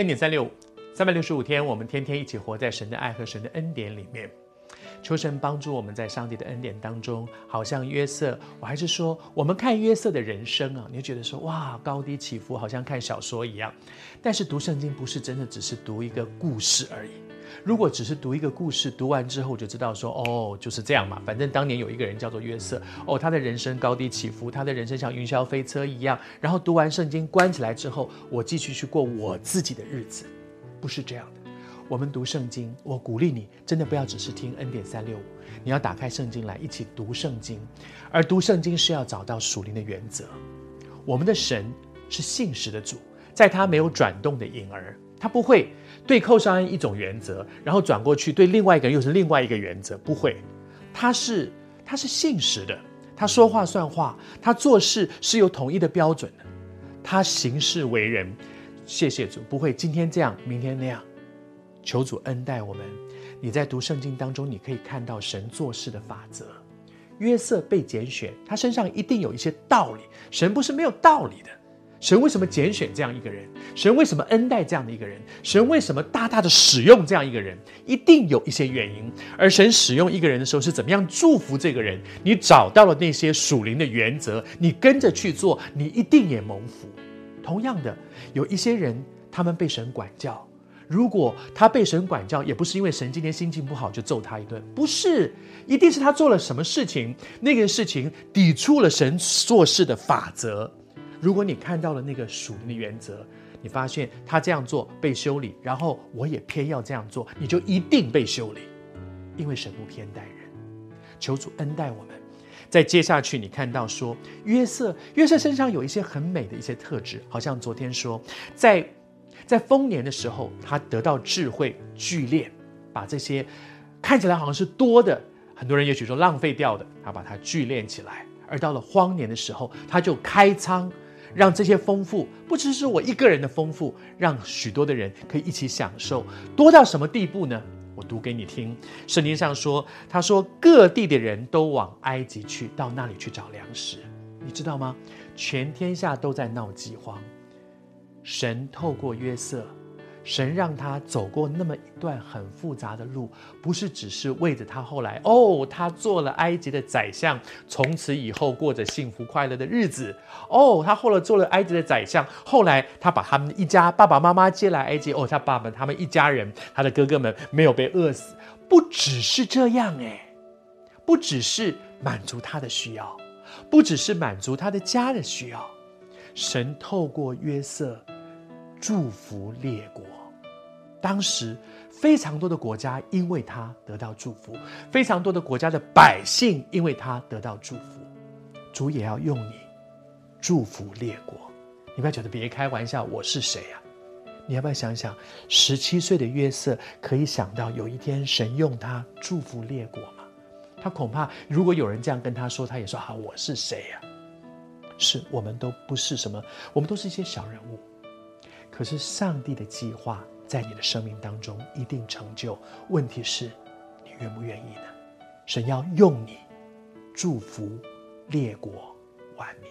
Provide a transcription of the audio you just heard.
恩典三六五，三百六十五天，我们天天一起活在神的爱和神的恩典里面。求神帮助我们在上帝的恩典当中，好像约瑟。我还是说，我们看约瑟的人生啊，你就觉得说哇，高低起伏，好像看小说一样。但是读圣经不是真的只是读一个故事而已。如果只是读一个故事，读完之后就知道说哦，就是这样嘛。反正当年有一个人叫做约瑟，哦，他的人生高低起伏，他的人生像云霄飞车一样。然后读完圣经关起来之后，我继续去过我自己的日子，不是这样的。我们读圣经，我鼓励你，真的不要只是听恩典三六五，你要打开圣经来一起读圣经。而读圣经是要找到属灵的原则。我们的神是信实的主，在他没有转动的影儿，他不会对寇绍恩一种原则，然后转过去对另外一个人又是另外一个原则，不会。他是他是信实的，他说话算话，他做事是有统一的标准的，他行事为人，谢谢主，不会今天这样，明天那样。求主恩待我们。你在读圣经当中，你可以看到神做事的法则。约瑟被拣选，他身上一定有一些道理。神不是没有道理的。神为什么拣选这样一个人？神为什么恩待这样的一个人？神为什么大大的使用这样一个人？一定有一些原因。而神使用一个人的时候，是怎么样祝福这个人？你找到了那些属灵的原则，你跟着去做，你一定也蒙福。同样的，有一些人，他们被神管教。如果他被神管教，也不是因为神今天心情不好就揍他一顿，不是，一定是他做了什么事情，那个事情抵触了神做事的法则。如果你看到了那个属灵的原则，你发现他这样做被修理，然后我也偏要这样做，你就一定被修理，因为神不偏待人。求主恩待我们。再接下去，你看到说约瑟，约瑟身上有一些很美的一些特质，好像昨天说在。在丰年的时候，他得到智慧聚敛，把这些看起来好像是多的，很多人也许说浪费掉的，他把它聚敛起来。而到了荒年的时候，他就开仓，让这些丰富不只是我一个人的丰富，让许多的人可以一起享受。多到什么地步呢？我读给你听。圣经上说，他说各地的人都往埃及去，到那里去找粮食。你知道吗？全天下都在闹饥荒。神透过约瑟，神让他走过那么一段很复杂的路，不是只是为着他后来哦，他做了埃及的宰相，从此以后过着幸福快乐的日子。哦，他后来做了埃及的宰相，后来他把他们一家爸爸妈妈接来埃及。哦，他爸爸他们一家人，他的哥哥们没有被饿死。不只是这样哎，不只是满足他的需要，不只是满足他的家的需要。神透过约瑟祝福列国，当时非常多的国家因为他得到祝福，非常多的国家的百姓因为他得到祝福。主也要用你祝福列国，你不要觉得别开玩笑，我是谁啊？你要不要想想，十七岁的约瑟可以想到有一天神用他祝福列国吗？他恐怕如果有人这样跟他说，他也说：“好，我是谁呀？”是我们都不是什么，我们都是一些小人物。可是上帝的计划在你的生命当中一定成就。问题是，你愿不愿意呢？神要用你祝福列国万民。